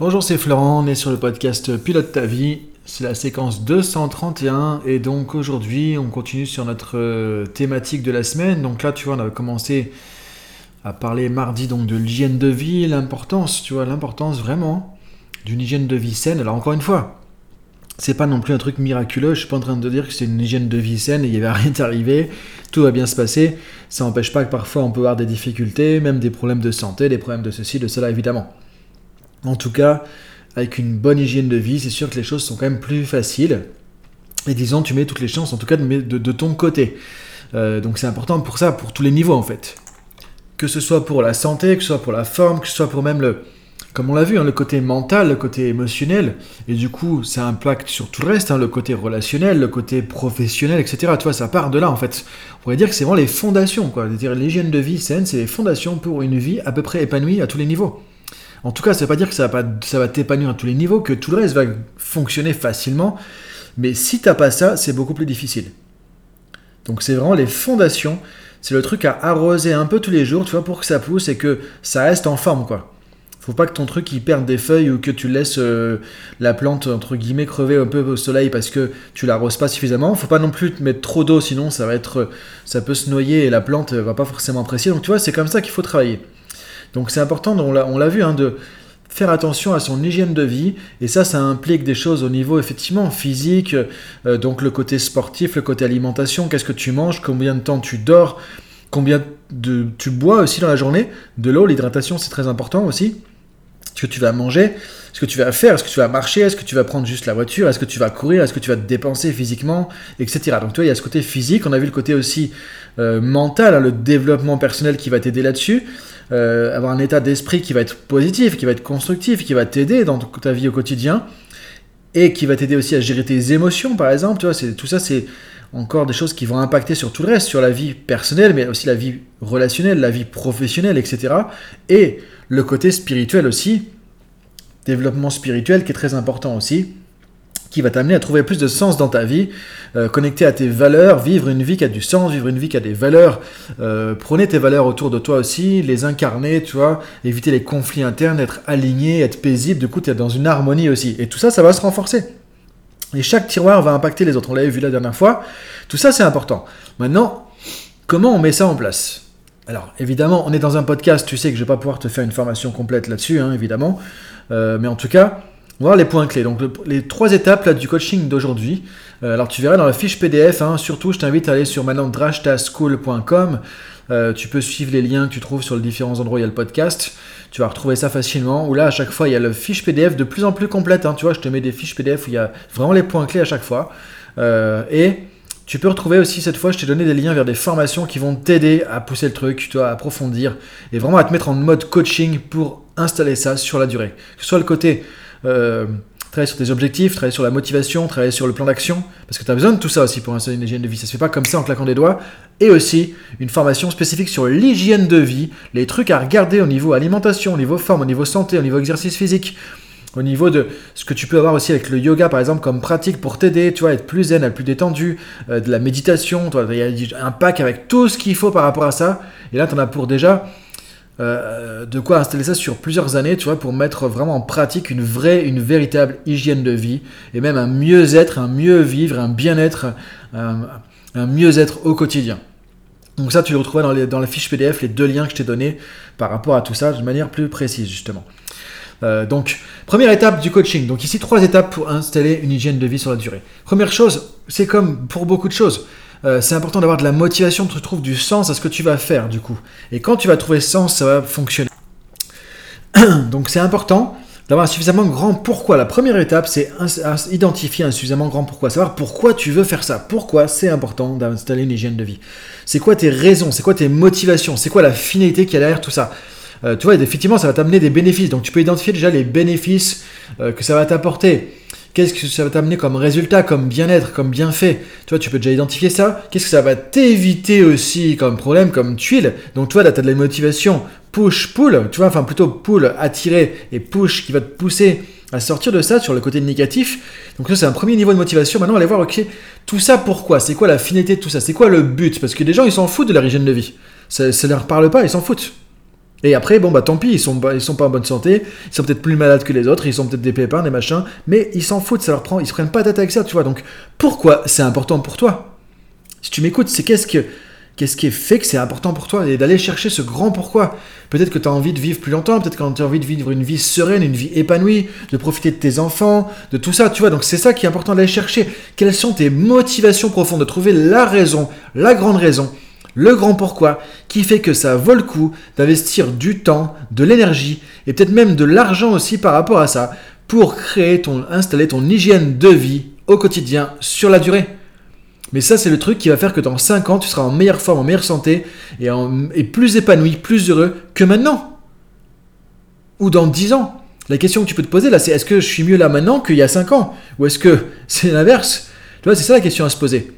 Bonjour, c'est Florent, on est sur le podcast Pilote ta vie. C'est la séquence 231 et donc aujourd'hui on continue sur notre euh, thématique de la semaine. Donc là tu vois on a commencé à parler mardi donc de l'hygiène de vie, l'importance, tu vois, l'importance vraiment d'une hygiène de vie saine. Alors encore une fois, c'est pas non plus un truc miraculeux, je suis pas en train de dire que c'est une hygiène de vie saine et il avait rien d'arriver, tout va bien se passer. Ça n'empêche pas que parfois on peut avoir des difficultés, même des problèmes de santé, des problèmes de ceci, de cela évidemment. En tout cas, avec une bonne hygiène de vie, c'est sûr que les choses sont quand même plus faciles. Et disons, tu mets toutes les chances, en tout cas, de, ton côté. Euh, donc c'est important pour ça, pour tous les niveaux en fait. Que ce soit pour la santé, que ce soit pour la forme, que ce soit pour même le, comme on l'a vu, hein, le côté mental, le côté émotionnel, et du coup, ça impacte sur tout le reste, hein, le côté relationnel, le côté professionnel, etc. Tu vois, ça part de là, en fait. On pourrait dire que c'est vraiment les fondations, quoi. dire l'hygiène de vie saine, c'est les fondations pour une vie à peu près épanouie à tous les niveaux. En tout cas, ça ne veut pas dire que ça va, ça va t'épanouir à tous les niveaux, que tout le reste va fonctionner facilement. Mais si tu n'as pas ça, c'est beaucoup plus difficile. Donc c'est vraiment les fondations. C'est le truc à arroser un peu tous les jours, tu vois, pour que ça pousse et que ça reste en forme, quoi. Faut pas que ton truc il perde des feuilles ou que tu laisses euh, la plante entre guillemets crever un peu au soleil parce que tu l'arroses pas suffisamment. Faut pas non plus te mettre trop d'eau sinon ça va être ça peut se noyer et la plante va pas forcément apprécier. Donc tu vois, c'est comme ça qu'il faut travailler. Donc c'est important, on l'a vu, hein, de faire attention à son hygiène de vie. Et ça, ça implique des choses au niveau effectivement physique, euh, donc le côté sportif, le côté alimentation, qu'est-ce que tu manges, combien de temps tu dors, combien de, tu bois aussi dans la journée? De l'eau, l'hydratation, c'est très important aussi. Que tu vas manger, ce que tu vas faire, est-ce que tu vas marcher, est-ce que tu vas prendre juste la voiture, est-ce que tu vas courir, est-ce que tu vas te dépenser physiquement, etc. Donc tu vois, il y a ce côté physique, on a vu le côté aussi euh, mental, hein, le développement personnel qui va t'aider là-dessus. Euh, avoir un état d'esprit qui va être positif, qui va être constructif, qui va t'aider dans ta vie au quotidien et qui va t'aider aussi à gérer tes émotions, par exemple. Tu vois, tout ça, c'est encore des choses qui vont impacter sur tout le reste, sur la vie personnelle, mais aussi la vie relationnelle, la vie professionnelle, etc. Et le côté spirituel aussi, développement spirituel qui est très important aussi qui va t'amener à trouver plus de sens dans ta vie, euh, connecter à tes valeurs, vivre une vie qui a du sens, vivre une vie qui a des valeurs. Euh, prenez tes valeurs autour de toi aussi, les incarner, tu vois, éviter les conflits internes, être aligné, être paisible. Du coup, tu es dans une harmonie aussi. Et tout ça, ça va se renforcer. Et chaque tiroir va impacter les autres. On l'avait vu la dernière fois. Tout ça, c'est important. Maintenant, comment on met ça en place? Alors, évidemment, on est dans un podcast, tu sais que je ne vais pas pouvoir te faire une formation complète là-dessus, hein, évidemment. Euh, mais en tout cas, on va voir les points clés. Donc les trois étapes là, du coaching d'aujourd'hui. Euh, alors tu verras dans la fiche PDF, hein, surtout je t'invite à aller sur maintenant euh, tu peux suivre les liens que tu trouves sur les différents endroits où il y a le podcast. Tu vas retrouver ça facilement. Ou là, à chaque fois, il y a la fiche PDF de plus en plus complète. Hein. Tu vois, je te mets des fiches PDF où il y a vraiment les points clés à chaque fois. Euh, et tu peux retrouver aussi cette fois, je t'ai donné des liens vers des formations qui vont t'aider à pousser le truc, tu à approfondir et vraiment à te mettre en mode coaching pour installer ça sur la durée. Que ce soit le côté euh, travailler sur tes objectifs, travailler sur la motivation, travailler sur le plan d'action, parce que tu as besoin de tout ça aussi pour installer une hygiène de vie. Ça se fait pas comme ça en claquant des doigts. Et aussi une formation spécifique sur l'hygiène de vie, les trucs à regarder au niveau alimentation, au niveau forme, au niveau santé, au niveau exercice physique, au niveau de ce que tu peux avoir aussi avec le yoga par exemple comme pratique pour t'aider, tu vois, être plus zen, être plus détendu, euh, de la méditation, il y a un pack avec tout ce qu'il faut par rapport à ça. Et là, tu en as pour déjà euh, de quoi installer ça sur plusieurs années, tu vois, pour mettre vraiment en pratique une vraie, une véritable hygiène de vie, et même un mieux-être, un mieux vivre, un bien-être, un, mieux-être au quotidien. Donc ça, tu le retrouveras dans, dans la fiche PDF, les deux liens que je t'ai donnés par rapport à tout ça, de manière plus précise, justement. Euh, donc, première étape du coaching. Donc ici, trois étapes pour installer une hygiène de vie sur la durée. Première chose, c'est comme pour beaucoup de choses. Euh, c'est important d'avoir de la motivation, tu trouves du sens à ce que tu vas faire du coup. Et quand tu vas trouver sens, ça va fonctionner. Donc c'est important d'avoir un suffisamment grand pourquoi. La première étape, c'est identifier un suffisamment grand pourquoi. Savoir pourquoi tu veux faire ça. Pourquoi c'est important d'installer une hygiène de vie. C'est quoi tes raisons? C'est quoi tes motivations? C'est quoi la finalité qui a derrière tout ça? Euh, Tu vois, effectivement, ça va t'amener des bénéfices. Donc tu peux identifier déjà les bénéfices euh, que ça va t'apporter. Qu'est-ce que ça va t'amener comme résultat, comme bien-être, comme bienfait Tu vois, tu peux déjà identifier ça. Qu'est-ce que ça va t'éviter aussi comme problème, comme tuile Donc, tu vois, là, tu as de la motivation push-pull, tu vois, enfin plutôt pull, attirer, et push qui va te pousser à sortir de ça sur le côté négatif. Donc ça c'est un premier niveau de motivation. Maintenant aller voir, ok, tout ça pourquoi? C'est quoi la finalité de tout ça? C'est quoi le but? Parce que les gens ils s'en foutent de leur hygiène de vie. Ça, ne leur parle pas, ils s'en foutent. Et après, bon, bah tant pis, ils sont, ils sont pas en bonne santé, ils sont peut-être plus malades que les autres, ils sont peut-être des pépins, des machins, mais ils s'en foutent, ça leur prend, ils se prennent pas tête avec ça, tu vois. Donc, pourquoi c'est important pour toi? Si tu m'écoutes, c'est qu'est-ce que. Qu'est-ce qui fait que c'est important pour toi et d'aller chercher ce grand pourquoi? Peut-être que tu as envie de vivre plus longtemps, peut-être que tu as envie de vivre une vie sereine, une vie épanouie, de profiter de tes enfants, de tout ça, tu vois. Donc c'est ça qui est important d'aller chercher. Quelles sont tes motivations profondes, de trouver la raison, la grande raison le grand pourquoi qui fait que ça vaut le coup d'investir du temps, de l'énergie et peut-être même de l'argent aussi par rapport à ça pour créer ton, installer ton hygiène de vie au quotidien sur la durée. Mais ça, c'est le truc qui va faire que dans 5 ans, tu seras en meilleure forme, en meilleure santé et, et plus épanoui, plus heureux que maintenant. Ou dans 10 ans. La question que tu peux te poser là, c'est est-ce que je suis mieux là maintenant qu'il y a 5 ans? Ou est-ce que c'est l'inverse? Tu vois, c'est ça la question à se poser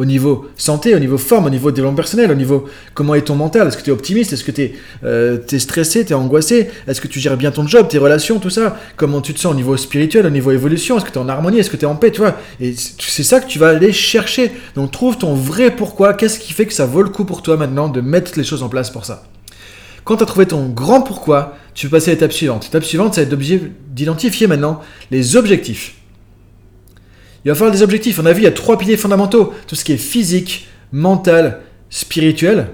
au niveau santé, au niveau forme, au niveau développement personnel, au niveau comment est ton mental, est-ce que tu es optimiste, est-ce que tu es, euh, stressé, tu es angoissé, est-ce que tu gères bien ton job, tes relations, tout ça, comment tu te sens au niveau spirituel, au niveau évolution, est-ce que tu es en harmonie, est-ce que tu es en paix, tu vois, et c'est ça que tu vas aller chercher. Donc trouve ton vrai pourquoi, qu'est-ce qui fait que ça vaut le coup pour toi maintenant de mettre les choses en place pour ça? Quand tu as trouvé ton grand pourquoi, tu peux passer à l'étape suivante. L'étape suivante, c'est d'identifier maintenant les objectifs. Il va falloir des objectifs. On a vu, il y a trois piliers fondamentaux. Tout ce qui est physique, mental, spirituel.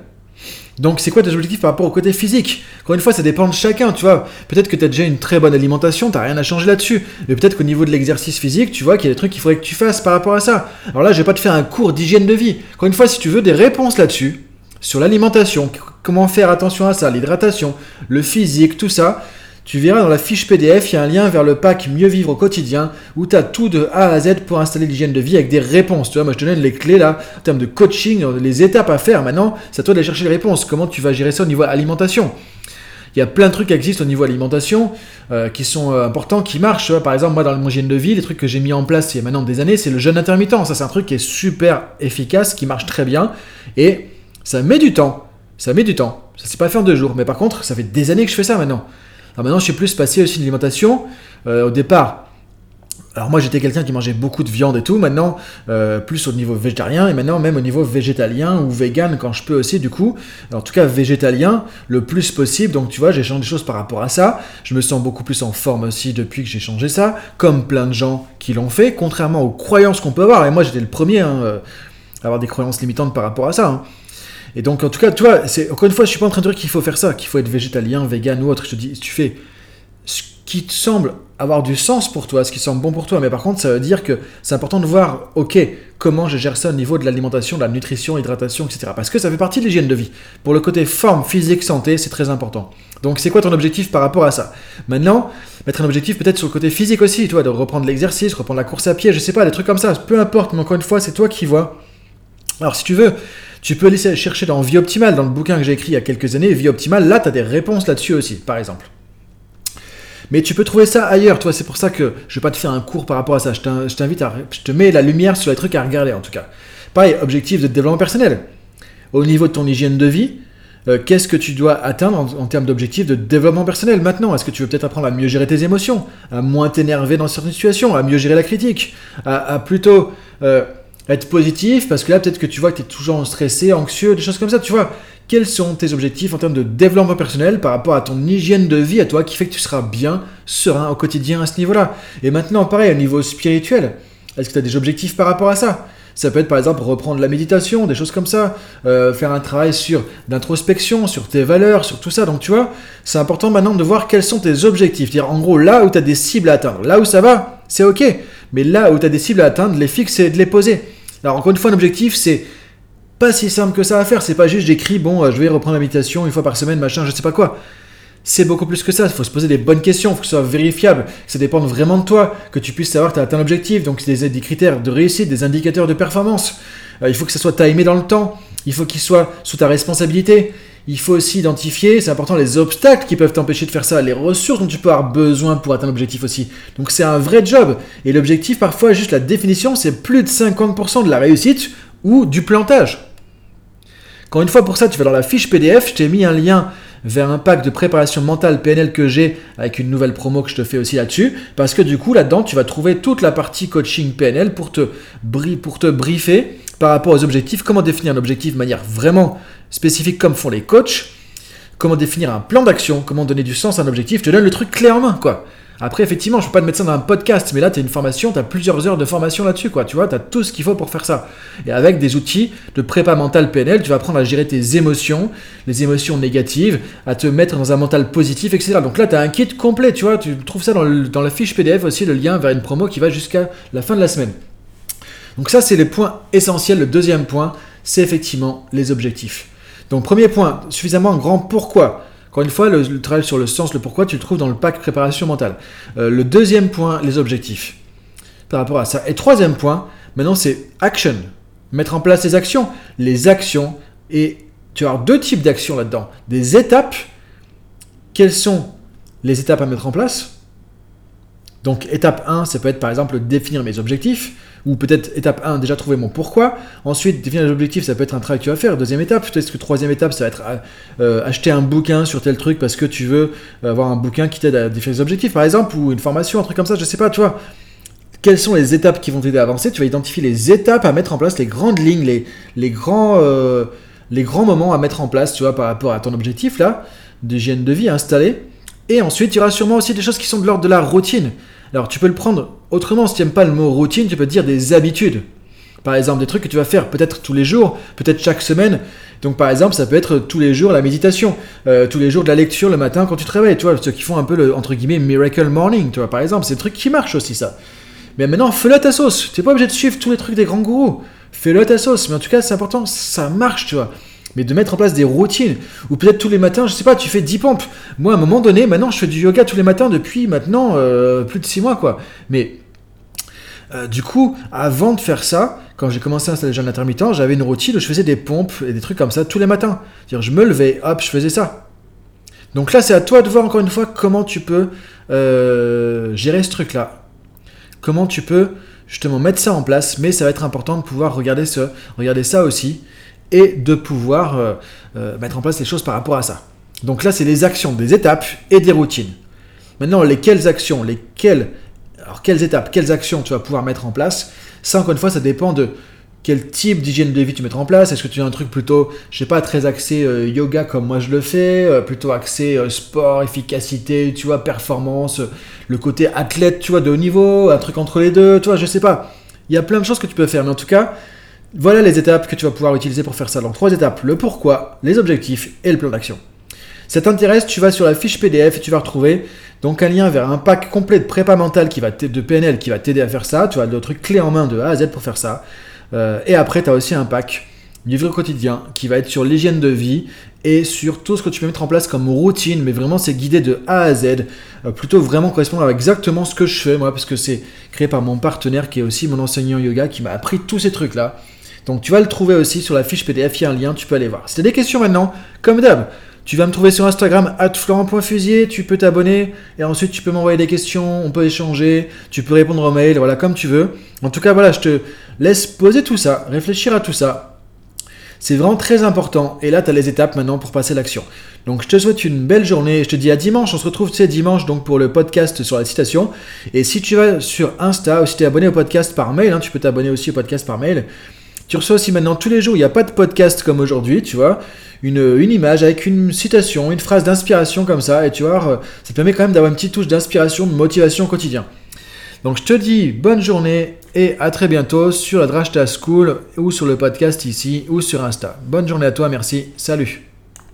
Donc, c'est quoi tes objectifs par rapport au côté physique? Encore une fois, ça dépend de chacun, tu vois. Peut-être que tu as déjà une très bonne alimentation, tu rien à changer là-dessus. Mais peut-être qu'au niveau de l'exercice physique, tu vois qu'il y a des trucs qu'il faudrait que tu fasses par rapport à ça. Alors là, je vais pas te faire un cours d'hygiène de vie. Encore une fois, si tu veux des réponses là-dessus, sur l'alimentation, comment faire attention à ça, l'hydratation, le physique, tout ça, tu verras dans la fiche PDF, il y a un lien vers le pack Mieux vivre au quotidien où tu as tout de A à Z pour installer l'hygiène de vie avec des réponses. Tu vois, moi je te donne les clés là, en termes de coaching, les étapes à faire. Maintenant, c'est à toi d'aller chercher les réponses. Comment tu vas gérer ça au niveau alimentation? Il y a plein de trucs qui existent au niveau alimentation euh, qui sont euh, importants, qui marchent. Par exemple, moi, dans mon hygiène de vie, les trucs que j'ai mis en place il y a maintenant des années, c'est le jeûne intermittent. Ça, c'est un truc qui est super efficace, qui marche très bien. Et ça met du temps. Ça met du temps. Ça s'est pas fait en deux jours. Mais par contre, ça fait des années que je fais ça maintenant. Maintenant, je suis plus passé aussi de l'alimentation. Euh, au départ, alors moi j'étais quelqu'un qui mangeait beaucoup de viande et tout, maintenant euh, plus au niveau végétarien et maintenant même au niveau végétalien ou vegan quand je peux aussi du coup. en tout cas végétalien le plus possible, donc tu vois j'ai changé des choses par rapport à ça. Je me sens beaucoup plus en forme aussi depuis que j'ai changé ça, comme plein de gens qui l'ont fait, contrairement aux croyances qu'on peut avoir. Et moi j'étais le premier hein, euh, à avoir des croyances limitantes par rapport à ça. Hein. Et donc, en tout cas, tu vois, c'est, encore une fois, je suis pas en train de dire qu'il faut faire ça, qu'il faut être végétalien, vegan ou autre. Je te dis, tu fais ce qui te semble avoir du sens pour toi, ce qui semble bon pour toi. Mais par contre, ça veut dire que c'est important de voir, ok, comment je gère ça au niveau de l'alimentation, de la nutrition, hydratation, etc. Parce que ça fait partie de l'hygiène de vie. Pour le côté forme, physique, santé, c'est très important. Donc, c'est quoi ton objectif par rapport à ça? Maintenant, mettre un objectif peut-être sur le côté physique aussi, tu de reprendre l'exercice, reprendre la course à pied, je sais pas, des trucs comme ça. Peu importe, mais encore une fois, c'est toi qui vois. Alors, si tu veux, tu peux aller chercher dans Vie Optimale, dans le bouquin que j'ai écrit il y a quelques années, Vie Optimale, là, tu as des réponses là-dessus aussi, par exemple. Mais tu peux trouver ça ailleurs, toi, c'est pour ça que je vais pas te faire un cours par rapport à ça. Je t'invite à. Je te mets la lumière sur les trucs à regarder, en tout cas. Pareil, objectif de développement personnel. Au niveau de ton hygiène de vie, euh, qu'est-ce que tu dois atteindre en, termes d'objectifs de développement personnel maintenant? Est-ce que tu veux peut-être apprendre à mieux gérer tes émotions, à moins t'énerver dans certaines situations, à mieux gérer la critique, à, plutôt. Euh, être positif, parce que là, peut-être que tu vois que tu es toujours stressé, anxieux, des choses comme ça, tu vois. Quels sont tes objectifs en termes de développement personnel par rapport à ton hygiène de vie à toi qui fait que tu seras bien, serein au quotidien à ce niveau-là? Et maintenant, pareil, au niveau spirituel, est-ce que tu as des objectifs par rapport à ça? Ça peut être par exemple reprendre la méditation, des choses comme ça, euh, faire un travail sur d'introspection, sur tes valeurs, sur tout ça. Donc tu vois, c'est important maintenant de voir quels sont tes objectifs. Dire en gros là où tu as des cibles à atteindre, là où ça va, c'est ok. Mais là où tu as des cibles à atteindre, les fixer et de les poser. Alors encore une fois, l'objectif c'est pas si simple que ça à faire. C'est pas juste j'écris bon, euh, je vais reprendre la méditation une fois par semaine, machin, je sais pas quoi. C'est beaucoup plus que ça. Il faut se poser des bonnes questions, il faut que ce soit vérifiable, que ça dépende vraiment de toi, que tu puisses savoir que tu as atteint l'objectif. Donc des, des, critères de réussite, des indicateurs de performance. Euh, il faut que ça soit timé dans le temps. Il faut qu'il soit sous ta responsabilité. Il faut aussi identifier, c'est important, les obstacles qui peuvent t'empêcher de faire ça, les ressources dont tu peux avoir besoin pour atteindre l'objectif aussi. Donc c'est un vrai job. Et l'objectif, parfois, juste la définition, c'est plus de 50% de la réussite ou du plantage. Quand une fois pour ça, tu vas dans la fiche PDF, je t'ai mis un lien vers un pack de préparation mentale PNL que j'ai avec une nouvelle promo que je te fais aussi là-dessus. Parce que du coup, là-dedans, tu vas trouver toute la partie coaching PNL pour te, pour te briefer par rapport aux objectifs, comment définir un objectif de manière vraiment spécifique comme font les coachs, comment définir un plan d'action, comment donner du sens à un objectif, je te donne le truc clé en main, quoi. Après, effectivement, je peux pas te mettre ça dans un podcast, mais là, tu as une formation, tu as plusieurs heures de formation là-dessus, quoi. Tu vois, tu as tout ce qu'il faut pour faire ça. Et avec des outils de prépa mental PNL, tu vas apprendre à gérer tes émotions, les émotions négatives, à te mettre dans un mental positif, etc. Donc là, tu as un kit complet, tu vois. Tu trouves ça dans, dans la fiche PDF aussi, le lien vers une promo qui va jusqu'à la fin de la semaine. Donc ça, c'est le point essentiel. Le deuxième point, c'est effectivement les objectifs. Donc premier point, suffisamment grand pourquoi. Encore une fois, le, travail sur le sens, le pourquoi, tu le trouves dans le pack préparation mentale. Euh, le deuxième point, les objectifs. Par rapport à ça. Et troisième point, maintenant c'est action. Mettre en place les actions. Les actions. Et tu as deux types d'actions là-dedans. Des étapes. Quelles sont les étapes à mettre en place? Donc étape 1, ça peut être par exemple définir mes objectifs, ou peut-être étape 1, déjà trouver mon pourquoi. Ensuite, définir les objectifs, ça peut être un travail que tu vas faire. Deuxième étape, peut-être que troisième étape, ça va être euh, acheter un bouquin sur tel truc parce que tu veux avoir un bouquin qui t'aide à définir les objectifs, par exemple, ou une formation, un truc comme ça, je sais pas, tu vois. Quelles sont les étapes qui vont t'aider à avancer? Tu vas identifier les étapes à mettre en place, les grandes lignes, les, les grands, euh, les grands moments à mettre en place, tu vois, par rapport à ton objectif là, d'hygiène de vie à. Et ensuite, il y aura sûrement aussi des choses qui sont de l'ordre de la routine. Alors tu peux le prendre autrement, si tu n'aimes pas le mot routine, tu peux dire des habitudes. Par exemple, des trucs que tu vas faire peut-être tous les jours, peut-être chaque semaine. Donc par exemple, ça peut être tous les jours la méditation, euh, tous les jours de la lecture le matin quand tu travailles, tu vois, ceux qui font un peu le, entre guillemets, miracle morning, tu vois, par exemple, c'est des trucs qui marchent aussi ça. Mais maintenant, fais-le à ta sauce. Tu n'es pas obligé de suivre tous les trucs des grands gourous. Fais-le à ta sauce. Mais en tout cas, c'est important, ça marche, tu vois mais de mettre en place des routines. Ou peut-être tous les matins, je sais pas, tu fais 10 pompes. Moi, à un moment donné, maintenant, je fais du yoga tous les matins depuis maintenant euh, plus de 6 mois, quoi. Mais euh, du coup, avant de faire ça, quand j'ai commencé à installer le jeûne intermittent, j'avais une routine où je faisais des pompes et des trucs comme ça tous les matins. C'est-à-dire, je me levais, hop, je faisais ça. Donc là, c'est à toi de voir encore une fois comment tu peux euh, gérer ce truc-là. Comment tu peux justement mettre ça en place, mais ça va être important de pouvoir regarder, ce, regarder ça aussi et de pouvoir euh, euh, mettre en place les choses par rapport à ça. Donc là, c'est les actions, des étapes et des routines. Maintenant, lesquelles actions, lesquelles, alors quelles étapes, quelles actions tu vas pouvoir mettre en place, ça encore une fois, ça dépend de quel type d'hygiène de vie tu mettras en place. Est-ce que tu as un truc plutôt, je sais pas, très axé euh, yoga comme moi je le fais, plutôt axé sport, efficacité, tu vois, performance, le côté athlète, tu vois, de haut niveau, un truc entre les deux, tu vois, je sais pas. Il y a plein de choses que tu peux faire, mais en tout cas, voilà les étapes que tu vas pouvoir utiliser pour faire ça. Donc trois étapes, le pourquoi, les objectifs et le plan d'action. Ça t'intéresse, tu vas sur la fiche PDF et tu vas retrouver donc un lien vers un pack complet de prépa mentale qui va de PNL qui va t'aider à faire ça. Tu as le truc clé en main de A à Z pour faire ça. Euh, et après, tu as aussi un pack livre quotidien qui va être sur l'hygiène de vie et sur tout ce que tu peux mettre en place comme routine, mais vraiment c'est guidé de A à Z, euh, plutôt vraiment correspondre à exactement ce que je fais moi, parce que c'est créé par mon partenaire qui est aussi mon enseignant yoga qui m'a appris tous ces trucs là. Donc tu vas le trouver aussi sur la fiche PDF, il y a un lien, tu peux aller voir. Si tu as des questions maintenant, comme d'hab, tu vas me trouver sur Instagram, florent.fusier, tu peux t'abonner, et ensuite tu peux m'envoyer des questions, on peut échanger, tu peux répondre aux mails, voilà, comme tu veux. En tout cas, voilà, je te laisse poser tout ça, réfléchir à tout ça. C'est vraiment très important, et là, tu as les étapes maintenant pour passer l'action. Donc je te souhaite une belle journée, je te dis à dimanche, on se retrouve tu sais, dimanche donc pour le podcast sur la citation. Et si tu vas sur Insta, ou si tu es abonné au podcast par mail, hein, tu peux t'abonner aussi au podcast par mail, tu reçois aussi maintenant tous les jours, il n'y a pas de podcast comme aujourd'hui, tu vois, une, image avec une citation, une phrase d'inspiration comme ça, et tu vois, euh, ça te permet quand même d'avoir une petite touche d'inspiration, de motivation au quotidien. Donc je te dis bonne journée et à très bientôt sur la Drashta School ou sur le podcast ici ou sur Insta. Bonne journée à toi, merci, salut